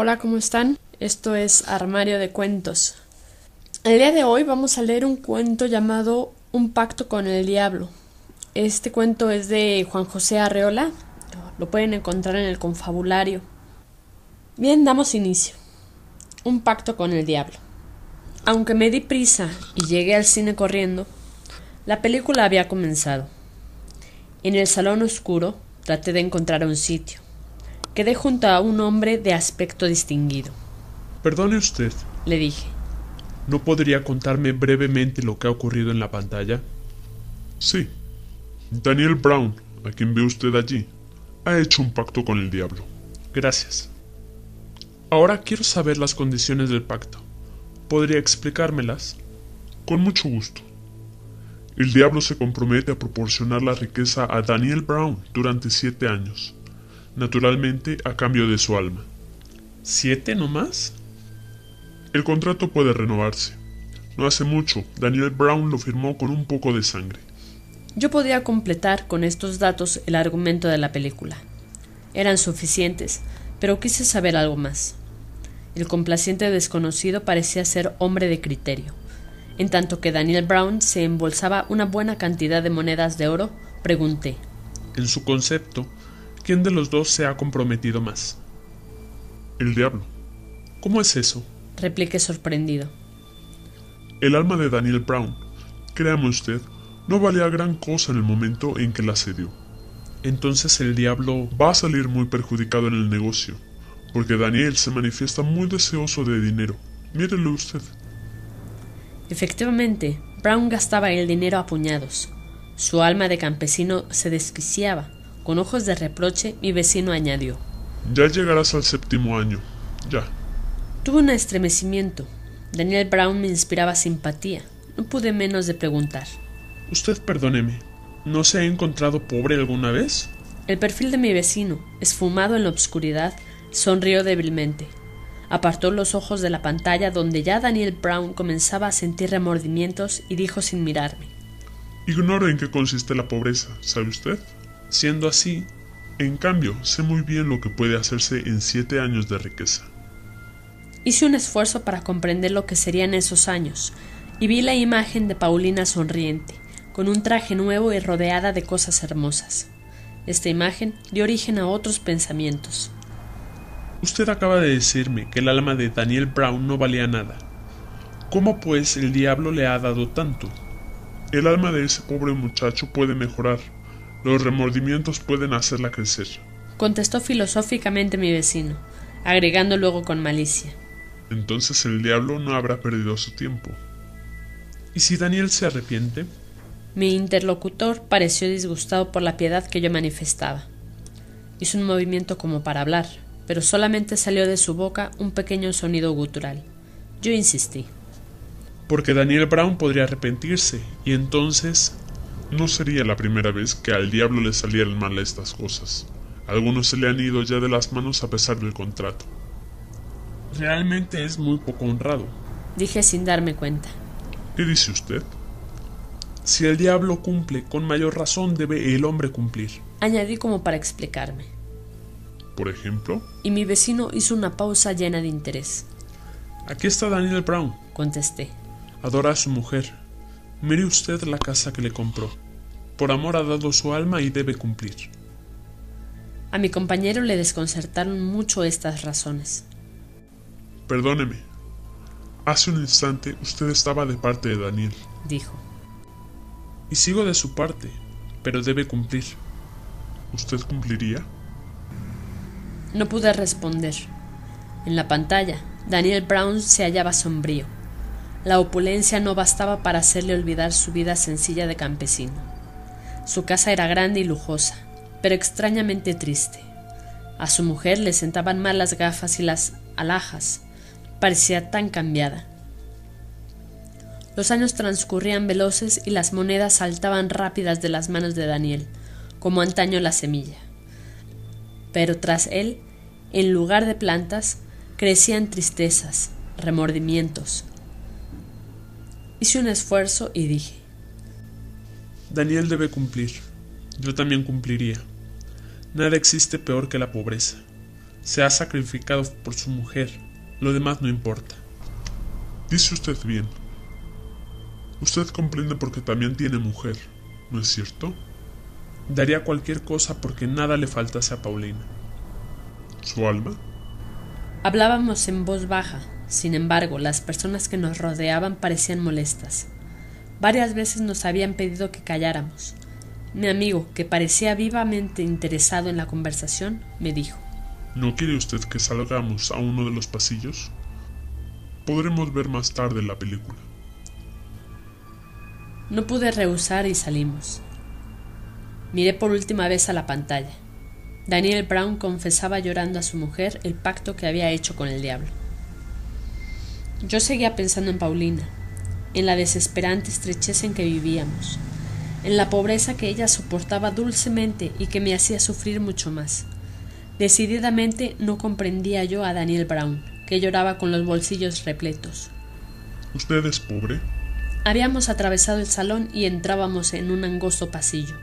Hola, ¿cómo están? Esto es Armario de Cuentos. El día de hoy vamos a leer un cuento llamado Un pacto con el diablo. Este cuento es de Juan José Arreola. Lo pueden encontrar en el confabulario. Bien, damos inicio. Un pacto con el diablo. Aunque me di prisa y llegué al cine corriendo, la película había comenzado. En el salón oscuro traté de encontrar un sitio. Quedé junto a un hombre de aspecto distinguido. Perdone usted, Le dije. ¿no podría contarme brevemente lo que ha ocurrido en la pantalla? Sí. Daniel Brown, a quien ve usted allí, ha hecho un pacto con el diablo. Gracias. Ahora quiero saber las condiciones del pacto. ¿Podría explicármelas? Con mucho gusto. El diablo se compromete a proporcionar la riqueza a Daniel Brown durante siete años, naturalmente a cambio de su alma. ¿Siete no más? El contrato puede renovarse. No hace mucho, Daniel Brown lo firmó con un poco de sangre. Yo podía completar con estos datos el argumento de la película. Eran suficientes, pero quise saber algo más. El complaciente desconocido parecía ser hombre de criterio. En tanto que Daniel Brown se embolsaba una buena cantidad de monedas de oro, pregunté En su concepto, ¿quién de los dos se ha comprometido más? El diablo. ¿Cómo es eso? repliqué sorprendido. El alma de Daniel Brown, créame usted, no valía gran cosa en el momento en que la cedió. Entonces el diablo va a salir muy perjudicado en el negocio, porque Daniel se manifiesta muy deseoso de dinero. Mírelo usted. Efectivamente, Brown gastaba el dinero a puñados. Su alma de campesino se desquiciaba. Con ojos de reproche, mi vecino añadió Ya llegarás al séptimo año. Ya. Tuve un estremecimiento. Daniel Brown me inspiraba simpatía. No pude menos de preguntar. Usted perdóneme. ¿No se ha encontrado pobre alguna vez? El perfil de mi vecino, esfumado en la obscuridad, sonrió débilmente. Apartó los ojos de la pantalla donde ya Daniel Brown comenzaba a sentir remordimientos y dijo sin mirarme. Ignoro en qué consiste la pobreza, ¿sabe usted? Siendo así, en cambio, sé muy bien lo que puede hacerse en siete años de riqueza. Hice un esfuerzo para comprender lo que serían esos años, y vi la imagen de Paulina sonriente, con un traje nuevo y rodeada de cosas hermosas. Esta imagen dio origen a otros pensamientos. Usted acaba de decirme que el alma de Daniel Brown no valía nada. ¿Cómo pues el diablo le ha dado tanto? El alma de ese pobre muchacho puede mejorar. Los remordimientos pueden hacerla crecer. Contestó filosóficamente mi vecino, agregando luego con malicia. Entonces el diablo no habrá perdido su tiempo. ¿Y si Daniel se arrepiente? Mi interlocutor pareció disgustado por la piedad que yo manifestaba. Hizo un movimiento como para hablar, pero solamente salió de su boca un pequeño sonido gutural. Yo insistí. Porque Daniel Brown podría arrepentirse, y entonces no sería la primera vez que al diablo le salieran mal estas cosas. Algunos se le han ido ya de las manos a pesar del contrato. Realmente es muy poco honrado. Dije sin darme cuenta. ¿Qué dice usted? Si el diablo cumple, con mayor razón debe el hombre cumplir. Añadí como para explicarme. Por ejemplo, Y mi vecino hizo una pausa llena de interés. aquí está Daniel Brown. Contesté. Adora a su mujer. Mire usted la casa que le compró. Por amor ha dado su alma y debe cumplir. A mi compañero le desconcertaron mucho estas razones. Perdóneme. Hace un instante usted estaba de parte de Daniel. Dijo. Y sigo de su parte, pero debe cumplir. ¿Usted cumpliría? No pude responder. En la pantalla, Daniel Brown se hallaba sombrío. La opulencia no bastaba para hacerle olvidar su vida sencilla de campesino. Su casa era grande y lujosa, pero extrañamente triste. A su mujer le sentaban mal las gafas y las alhajas. Parecía tan cambiada. Los años transcurrían veloces y las monedas saltaban rápidas de las manos de Daniel, como antaño la semilla. Pero tras él, en lugar de plantas, crecían tristezas, remordimientos. Hice un esfuerzo y dije, Daniel debe cumplir. Yo también cumpliría. Nada existe peor que la pobreza. Se ha sacrificado por su mujer. Lo demás no importa. Dice usted bien. Usted comprende porque también tiene mujer, ¿no es cierto? Daría cualquier cosa porque nada le faltase a Paulina. ¿Su alma? Hablábamos en voz baja, sin embargo, las personas que nos rodeaban parecían molestas. Varias veces nos habían pedido que calláramos. Mi amigo, que parecía vivamente interesado en la conversación, me dijo ¿No quiere usted que salgamos a uno de los pasillos? Podremos ver más tarde la película. No pude rehusar y salimos. Miré por última vez a la pantalla. Daniel Brown confesaba llorando a su mujer el pacto que había hecho con el diablo. Yo seguía pensando en Paulina, en la desesperante estrechez en que vivíamos, en la pobreza que ella soportaba dulcemente y que me hacía sufrir mucho más. Decididamente no comprendía yo a Daniel Brown, que lloraba con los bolsillos repletos. ¿Usted es pobre? Habíamos atravesado el salón y entrábamos en un angosto pasillo,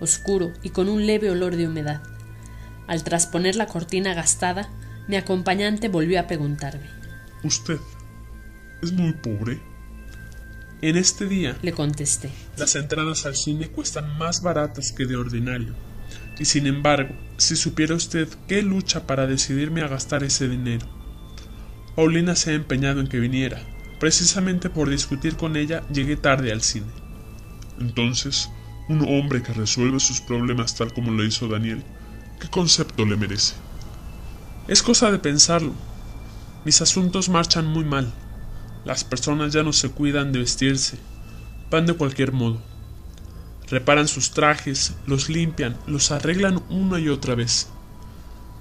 oscuro y con un leve olor de humedad. Al trasponer la cortina gastada, mi acompañante volvió a preguntarme. ¿Usted es muy pobre? En este día, le contesté, las entradas al cine cuestan más baratas que de ordinario. Y sin embargo, si supiera usted qué lucha para decidirme a gastar ese dinero. Paulina se ha empeñado en que viniera. Precisamente por discutir con ella llegué tarde al cine. Entonces, un hombre que resuelve sus problemas tal como lo hizo Daniel, ¿qué concepto le merece? Es cosa de pensarlo. Mis asuntos marchan muy mal. Las personas ya no se cuidan de vestirse, van de cualquier modo. Reparan sus trajes, los limpian, los arreglan una y otra vez.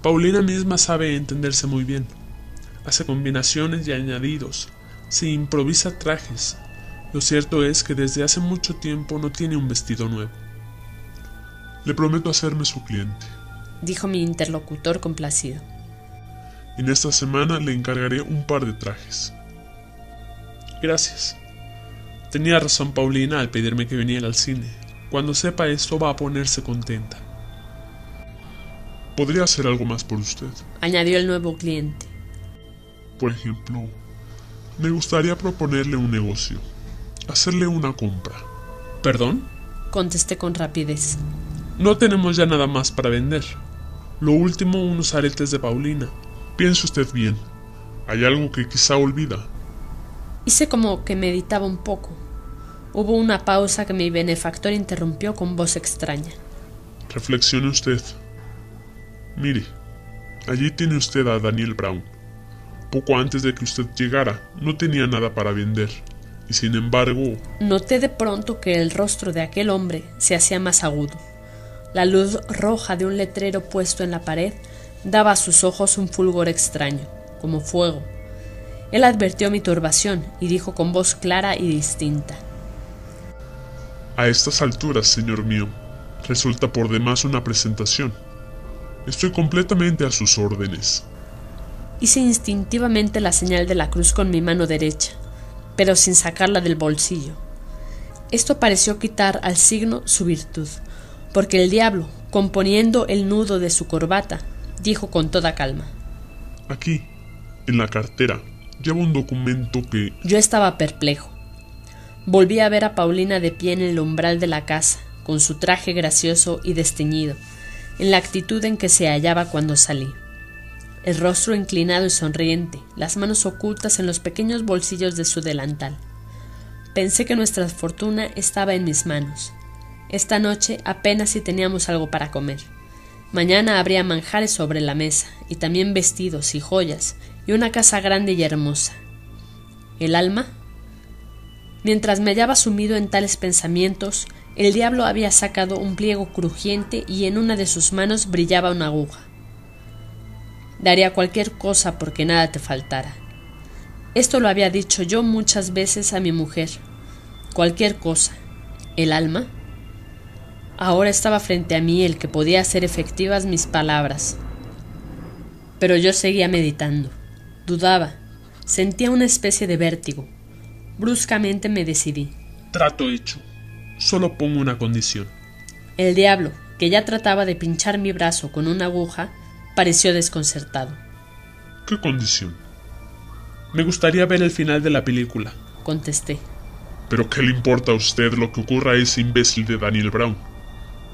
Paulina misma sabe entenderse muy bien. Hace combinaciones y añadidos, se improvisa trajes. Lo cierto es que desde hace mucho tiempo no tiene un vestido nuevo. Le prometo hacerme su cliente, dijo mi interlocutor complacido. En esta semana le encargaré un par de trajes. Gracias. Tenía razón Paulina al pedirme que viniera al cine. Cuando sepa esto va a ponerse contenta. ¿Podría hacer algo más por usted? Añadió el nuevo cliente. Por ejemplo, me gustaría proponerle un negocio. Hacerle una compra. ¿Perdón? Contesté con rapidez. No tenemos ya nada más para vender. Lo último unos aretes de Paulina. Piense usted bien. Hay algo que quizá olvida. Hice como que meditaba un poco. Hubo una pausa que mi benefactor interrumpió con voz extraña. Reflexione usted. Mire, allí tiene usted a Daniel Brown. Poco antes de que usted llegara, no tenía nada para vender, y sin embargo... Noté de pronto que el rostro de aquel hombre se hacía más agudo. La luz roja de un letrero puesto en la pared daba a sus ojos un fulgor extraño, como fuego, él advirtió mi turbación y dijo con voz clara y distinta. A estas alturas, señor mío, resulta por demás una presentación. Estoy completamente a sus órdenes. Hice instintivamente la señal de la cruz con mi mano derecha, pero sin sacarla del bolsillo. Esto pareció quitar al signo su virtud, porque el diablo, componiendo el nudo de su corbata, dijo con toda calma. Aquí, en la cartera, Lleva un documento que... Yo estaba perplejo. Volví a ver a Paulina de pie en el umbral de la casa, con su traje gracioso y desteñido, en la actitud en que se hallaba cuando salí. El rostro inclinado y sonriente, las manos ocultas en los pequeños bolsillos de su delantal. Pensé que nuestra fortuna estaba en mis manos. Esta noche apenas si teníamos algo para comer. Mañana habría manjares sobre la mesa, y también vestidos y joyas, y una casa grande y hermosa. ¿El alma? Mientras me hallaba sumido en tales pensamientos, el diablo había sacado un pliego crujiente y en una de sus manos brillaba una aguja. Daría cualquier cosa porque nada te faltara. Esto lo había dicho yo muchas veces a mi mujer. Cualquier cosa. ¿El alma? Ahora estaba frente a mí el que podía hacer efectivas mis palabras. Pero yo seguía meditando. Dudaba. Sentía una especie de vértigo. Bruscamente me decidí. Trato hecho. Solo pongo una condición. El diablo, que ya trataba de pinchar mi brazo con una aguja, pareció desconcertado. ¿Qué condición? Me gustaría ver el final de la película, contesté. ¿Pero qué le importa a usted lo que ocurra a ese imbécil de Daniel Brown?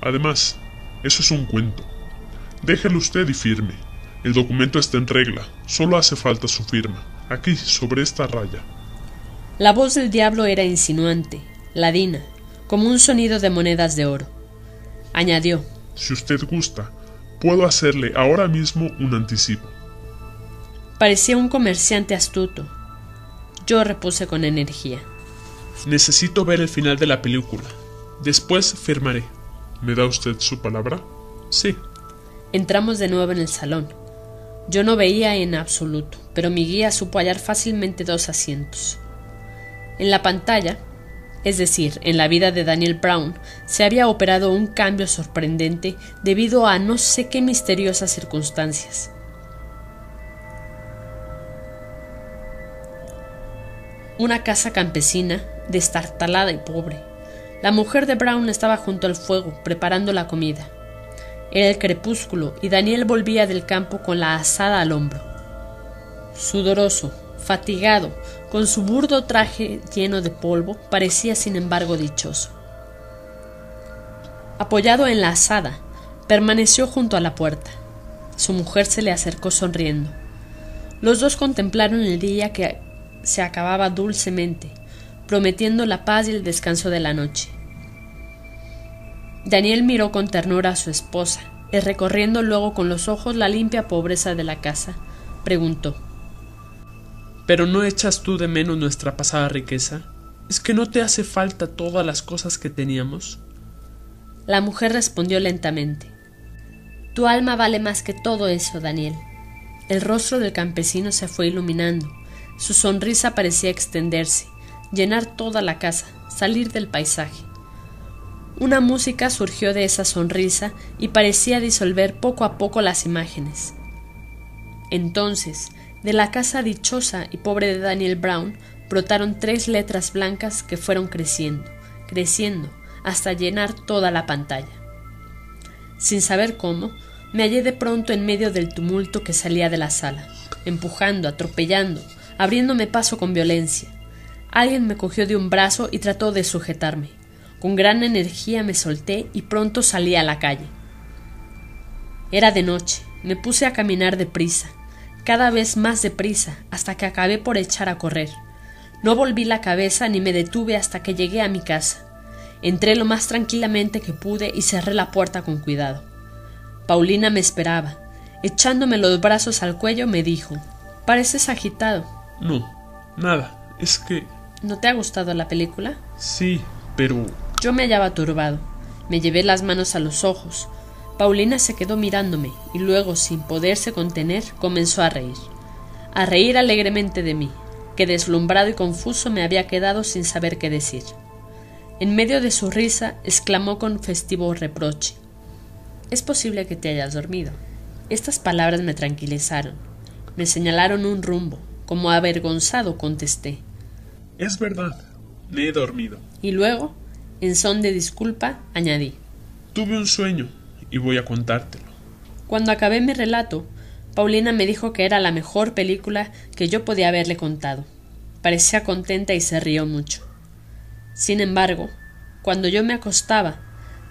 Además, eso es un cuento. Déjelo usted y firme. El documento está en regla, solo hace falta su firma, aquí, sobre esta raya. La voz del diablo era insinuante, ladina, como un sonido de monedas de oro. Añadió, Si usted gusta, puedo hacerle ahora mismo un anticipo. Parecía un comerciante astuto. Yo repuse con energía. Necesito ver el final de la película. Después firmaré. ¿Me da usted su palabra? Sí. Entramos de nuevo en el salón. Yo no veía en absoluto, pero mi guía supo hallar fácilmente dos asientos. En la pantalla, es decir, en la vida de Daniel Brown, se había operado un cambio sorprendente debido a no sé qué misteriosas circunstancias. Una casa campesina, destartalada y pobre. La mujer de Brown estaba junto al fuego, preparando la comida. Era el crepúsculo y Daniel volvía del campo con la asada al hombro. Sudoroso, fatigado, con su burdo traje lleno de polvo, parecía sin embargo dichoso. Apoyado en la asada, permaneció junto a la puerta. Su mujer se le acercó sonriendo. Los dos contemplaron el día que se acababa dulcemente, prometiendo la paz y el descanso de la noche. Daniel miró con ternura a su esposa, y recorriendo luego con los ojos la limpia pobreza de la casa, preguntó ¿Pero no echas tú de menos nuestra pasada riqueza? ¿Es que no te hace falta todas las cosas que teníamos? La mujer respondió lentamente Tu alma vale más que todo eso, Daniel. El rostro del campesino se fue iluminando, su sonrisa parecía extenderse, llenar toda la casa, salir del paisaje. Una música surgió de esa sonrisa y parecía disolver poco a poco las imágenes. Entonces, de la casa dichosa y pobre de Daniel Brown brotaron tres letras blancas que fueron creciendo, creciendo, hasta llenar toda la pantalla. Sin saber cómo, me hallé de pronto en medio del tumulto que salía de la sala, empujando, atropellando, abriéndome paso con violencia. Alguien me cogió de un brazo y trató de sujetarme. Con gran energía me solté y pronto salí a la calle. Era de noche. Me puse a caminar deprisa, cada vez más deprisa, hasta que acabé por echar a correr. No volví la cabeza ni me detuve hasta que llegué a mi casa. Entré lo más tranquilamente que pude y cerré la puerta con cuidado. Paulina me esperaba. Echándome los brazos al cuello me dijo Pareces agitado. No, nada. Es que... ¿No te ha gustado la película? Sí, pero... Yo me hallaba turbado. Me llevé las manos a los ojos. Paulina se quedó mirándome y luego, sin poderse contener, comenzó a reír. A reír alegremente de mí, que deslumbrado y confuso me había quedado sin saber qué decir. En medio de su risa, exclamó con festivo reproche. Es posible que te hayas dormido. Estas palabras me tranquilizaron. Me señalaron un rumbo. Como avergonzado contesté. Es verdad. Me he dormido. Y luego, en son de disculpa, añadí. Tuve un sueño y voy a contártelo. Cuando acabé mi relato, Paulina me dijo que era la mejor película que yo podía haberle contado. Parecía contenta y se rió mucho. Sin embargo, cuando yo me acostaba,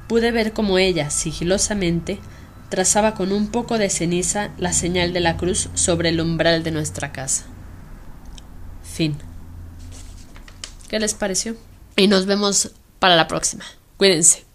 pude ver cómo ella, sigilosamente, trazaba con un poco de ceniza la señal de la cruz sobre el umbral de nuestra casa. Fin. ¿Qué les pareció? Y nos vemos para la próxima. Cuídense.